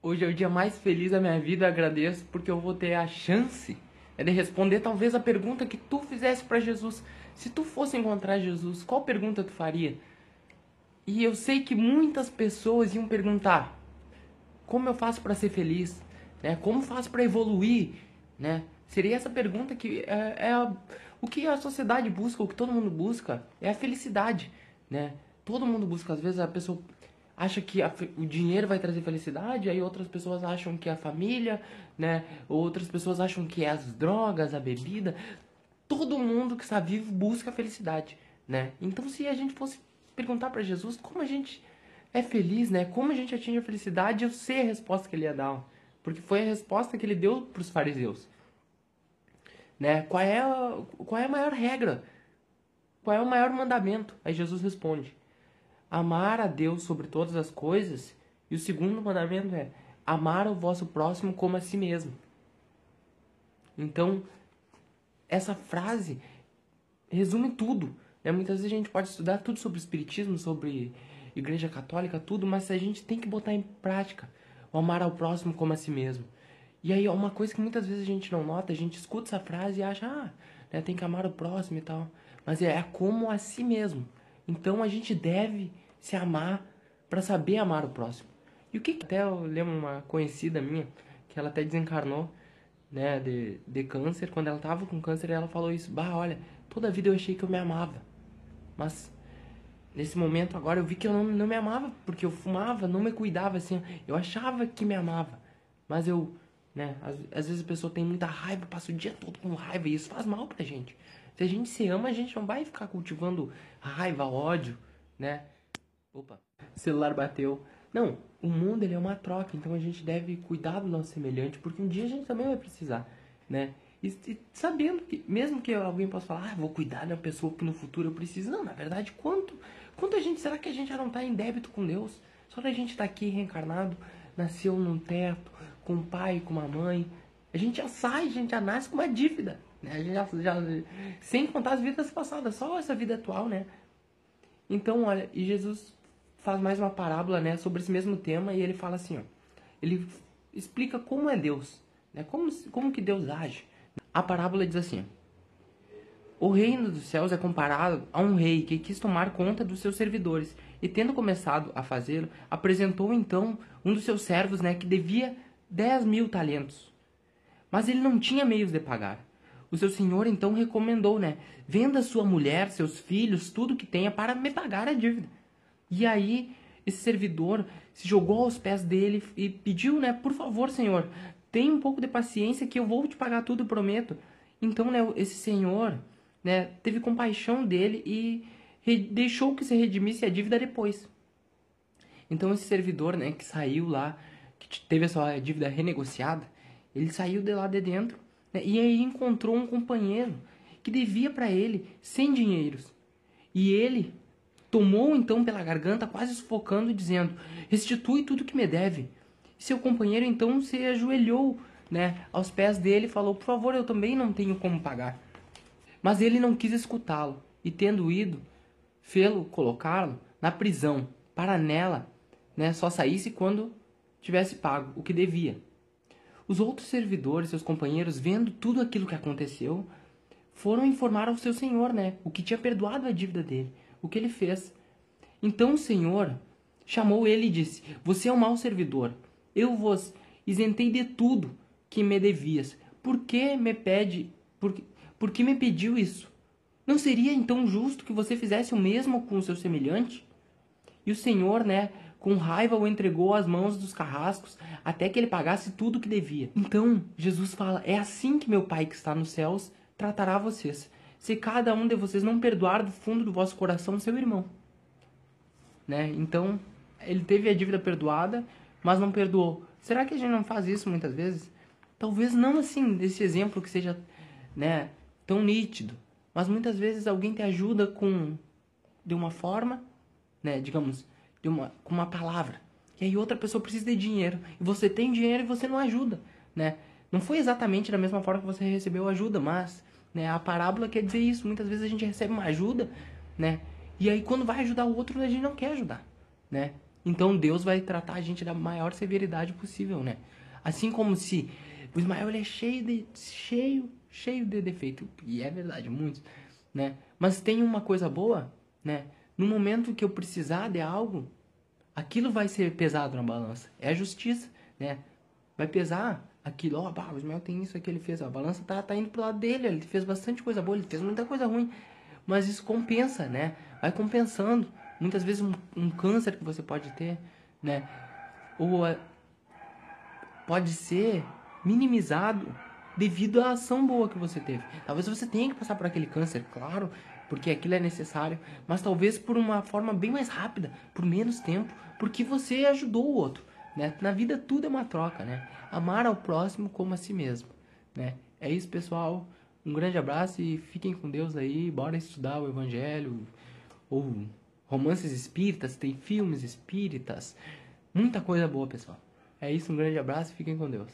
Hoje é o dia mais feliz da minha vida, agradeço porque eu vou ter a chance né, de responder talvez a pergunta que tu fizesse para Jesus. Se tu fosse encontrar Jesus, qual pergunta tu faria? E eu sei que muitas pessoas iam perguntar: como eu faço para ser feliz? Né? Como faço para evoluir? Né? Seria essa pergunta que é, é a, o que a sociedade busca, o que todo mundo busca é a felicidade, né? Todo mundo busca, às vezes a pessoa acha que a, o dinheiro vai trazer felicidade, aí outras pessoas acham que é a família, né? Outras pessoas acham que é as drogas, a bebida. Todo mundo que está vivo busca a felicidade, né? Então se a gente fosse perguntar para Jesus como a gente é feliz, né? Como a gente atinge a felicidade, eu sei a resposta que ele ia dar, porque foi a resposta que ele deu para os fariseus, né? Qual é a, qual é a maior regra? Qual é o maior mandamento? Aí Jesus responde: amar a Deus sobre todas as coisas. E o segundo mandamento é amar o vosso próximo como a si mesmo. Então, essa frase resume tudo. Né? Muitas vezes a gente pode estudar tudo sobre espiritismo, sobre igreja católica, tudo, mas a gente tem que botar em prática o amar ao próximo como a si mesmo. E aí, uma coisa que muitas vezes a gente não nota, a gente escuta essa frase e acha, ah, né, tem que amar o próximo e tal. Mas é, é como a si mesmo. Então a gente deve se amar para saber amar o próximo. E o que até eu lembro uma conhecida minha que ela até desencarnou, né, de, de câncer, quando ela tava com câncer, ela falou isso: "Bah, olha, toda a vida eu achei que eu me amava. Mas nesse momento agora eu vi que eu não, não me amava, porque eu fumava, não me cuidava assim. Eu achava que me amava, mas eu, né, às, às vezes a pessoa tem muita raiva, passa o dia todo com raiva e isso faz mal pra gente. Se a gente se ama, a gente não vai ficar cultivando raiva, ódio, né? Opa, celular bateu. Não, o mundo ele é uma troca, então a gente deve cuidar do nosso semelhante, porque um dia a gente também vai precisar, né? E, e sabendo que, mesmo que alguém possa falar, ah, vou cuidar uma pessoa que no futuro eu preciso. Não, na verdade, quanto, quanto a gente, será que a gente já não está em débito com Deus? Só a gente está aqui reencarnado, nasceu num teto, com um pai, com uma mãe. A gente já sai, a gente já nasce com uma dívida. Né? A gente já, já, sem contar as vidas passadas, só essa vida atual, né? Então, olha, e Jesus faz mais uma parábola, né, sobre esse mesmo tema e ele fala assim, ó, ele explica como é Deus, né, como, como que Deus age. A parábola diz assim, o reino dos céus é comparado a um rei que quis tomar conta dos seus servidores e tendo começado a fazê-lo, apresentou então um dos seus servos, né, que devia 10 mil talentos. Mas ele não tinha meios de pagar. O seu senhor então recomendou, né? Venda sua mulher, seus filhos, tudo que tenha para me pagar a dívida. E aí esse servidor se jogou aos pés dele e pediu, né? Por favor, senhor, tenha um pouco de paciência que eu vou te pagar tudo, prometo. Então, né? Esse senhor, né? Teve compaixão dele e deixou que se redimisse a dívida depois. Então esse servidor, né? Que saiu lá, que teve a sua dívida renegociada, ele saiu de lá de dentro né? E aí encontrou um companheiro que devia para ele 100 dinheiros. E ele tomou então pela garganta, quase sufocando, dizendo: Restitui tudo que me deve. E seu companheiro então se ajoelhou né, aos pés dele e falou: Por favor, eu também não tenho como pagar. Mas ele não quis escutá-lo, e tendo ido, fê-lo colocá-lo na prisão, para nela né, só saísse quando tivesse pago o que devia. Os outros servidores, seus companheiros, vendo tudo aquilo que aconteceu, foram informar ao seu senhor, né? O que tinha perdoado a dívida dele, o que ele fez. Então o senhor chamou ele e disse: Você é um mau servidor. Eu vos isentei de tudo que me devias. Por que me pede? Por, por que me pediu isso? Não seria então justo que você fizesse o mesmo com o seu semelhante? E o senhor, né, com raiva o entregou às mãos dos carrascos até que ele pagasse tudo o que devia. Então, Jesus fala: É assim que meu Pai que está nos céus tratará vocês, se cada um de vocês não perdoar do fundo do vosso coração seu irmão. Né? Então, ele teve a dívida perdoada, mas não perdoou. Será que a gente não faz isso muitas vezes? Talvez não assim, desse exemplo que seja né, tão nítido, mas muitas vezes alguém te ajuda com de uma forma, né, digamos, de uma, com uma palavra. E aí outra pessoa precisa de dinheiro. E você tem dinheiro e você não ajuda, né? Não foi exatamente da mesma forma que você recebeu ajuda, mas né, a parábola quer dizer isso. Muitas vezes a gente recebe uma ajuda, né? E aí quando vai ajudar o outro, a gente não quer ajudar, né? Então Deus vai tratar a gente da maior severidade possível, né? Assim como se o Ismael é cheio de cheio, cheio de defeito, e é verdade, muitos, né? Mas tem uma coisa boa, né? No momento que eu precisar de algo, aquilo vai ser pesado na balança. É a justiça, né? Vai pesar aquilo, ó, oh, o Ismael tem isso aqui, ele fez, a balança tá, tá indo pro lado dele, ele fez bastante coisa boa, ele fez muita coisa ruim, mas isso compensa, né? Vai compensando. Muitas vezes um, um câncer que você pode ter, né? Ou uh, pode ser minimizado devido à ação boa que você teve. Talvez você tenha que passar por aquele câncer, claro, porque aquilo é necessário, mas talvez por uma forma bem mais rápida, por menos tempo, porque você ajudou o outro, né? Na vida tudo é uma troca, né? Amar ao próximo como a si mesmo, né? É isso, pessoal. Um grande abraço e fiquem com Deus aí. Bora estudar o evangelho ou romances espíritas, tem filmes espíritas, muita coisa boa, pessoal. É isso, um grande abraço e fiquem com Deus.